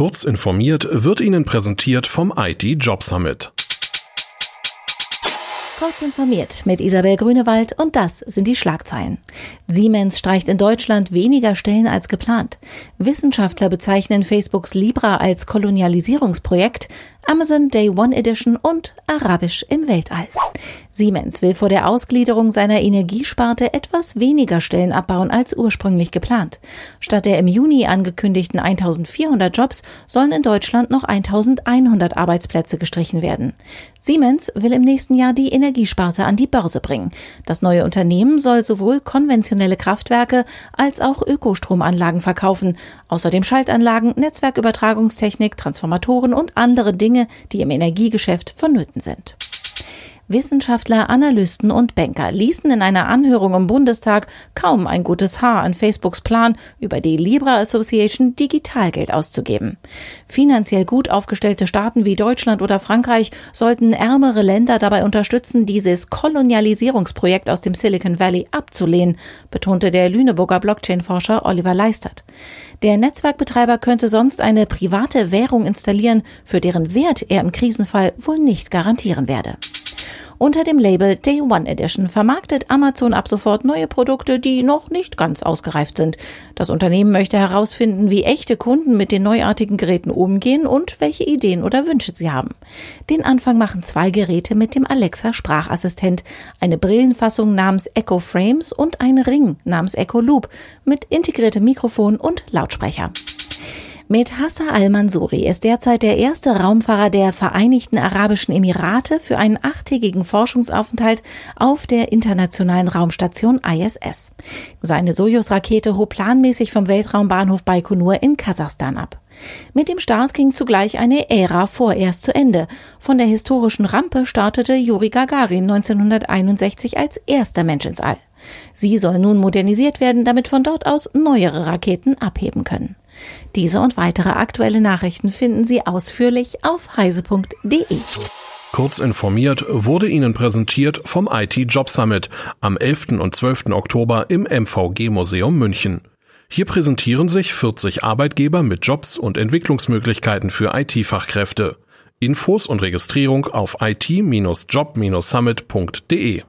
Kurz informiert wird Ihnen präsentiert vom IT Job Summit. Kurz informiert mit Isabel Grünewald und das sind die Schlagzeilen. Siemens streicht in Deutschland weniger Stellen als geplant. Wissenschaftler bezeichnen Facebooks Libra als Kolonialisierungsprojekt. Amazon Day One Edition und Arabisch im Weltall. Siemens will vor der Ausgliederung seiner Energiesparte etwas weniger Stellen abbauen als ursprünglich geplant. Statt der im Juni angekündigten 1400 Jobs sollen in Deutschland noch 1100 Arbeitsplätze gestrichen werden. Siemens will im nächsten Jahr die Energiesparte an die Börse bringen. Das neue Unternehmen soll sowohl konventionelle Kraftwerke als auch Ökostromanlagen verkaufen, außerdem Schaltanlagen, Netzwerkübertragungstechnik, Transformatoren und andere Dinge Dinge, die im Energiegeschäft vonnöten sind. Wissenschaftler, Analysten und Banker ließen in einer Anhörung im Bundestag kaum ein gutes Haar an Facebooks Plan, über die Libra Association Digitalgeld auszugeben. Finanziell gut aufgestellte Staaten wie Deutschland oder Frankreich sollten ärmere Länder dabei unterstützen, dieses Kolonialisierungsprojekt aus dem Silicon Valley abzulehnen, betonte der Lüneburger Blockchain-Forscher Oliver Leistert. Der Netzwerkbetreiber könnte sonst eine private Währung installieren, für deren Wert er im Krisenfall wohl nicht garantieren werde. Unter dem Label Day One Edition vermarktet Amazon ab sofort neue Produkte, die noch nicht ganz ausgereift sind. Das Unternehmen möchte herausfinden, wie echte Kunden mit den neuartigen Geräten umgehen und welche Ideen oder Wünsche sie haben. Den Anfang machen zwei Geräte mit dem Alexa Sprachassistent, eine Brillenfassung namens Echo Frames und ein Ring namens Echo Loop mit integriertem Mikrofon und Lautsprecher. Mit Hassan al-Mansouri ist derzeit der erste Raumfahrer der Vereinigten Arabischen Emirate für einen achttägigen Forschungsaufenthalt auf der internationalen Raumstation ISS. Seine Sojus-Rakete hob planmäßig vom Weltraumbahnhof Baikonur in Kasachstan ab. Mit dem Start ging zugleich eine Ära vorerst zu Ende. Von der historischen Rampe startete Juri Gagarin 1961 als erster Mensch ins All. Sie soll nun modernisiert werden, damit von dort aus neuere Raketen abheben können. Diese und weitere aktuelle Nachrichten finden Sie ausführlich auf heise.de. Kurz informiert wurde Ihnen präsentiert vom IT Job Summit am 11. und 12. Oktober im MVG Museum München. Hier präsentieren sich 40 Arbeitgeber mit Jobs und Entwicklungsmöglichkeiten für IT-Fachkräfte. Infos und Registrierung auf it-job-summit.de